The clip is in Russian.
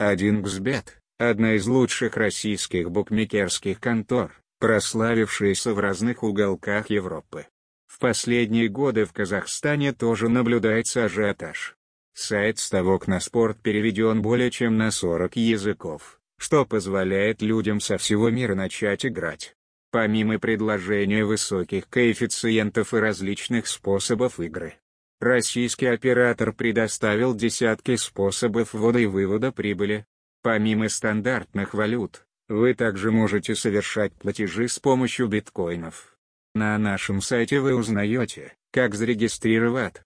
1xbet, одна из лучших российских букмекерских контор, прославившаяся в разных уголках Европы. В последние годы в Казахстане тоже наблюдается ажиотаж. Сайт Ставок на спорт переведен более чем на 40 языков, что позволяет людям со всего мира начать играть. Помимо предложения высоких коэффициентов и различных способов игры, российский оператор предоставил десятки способов ввода и вывода прибыли. Помимо стандартных валют, вы также можете совершать платежи с помощью биткоинов. На нашем сайте вы узнаете, как зарегистрировать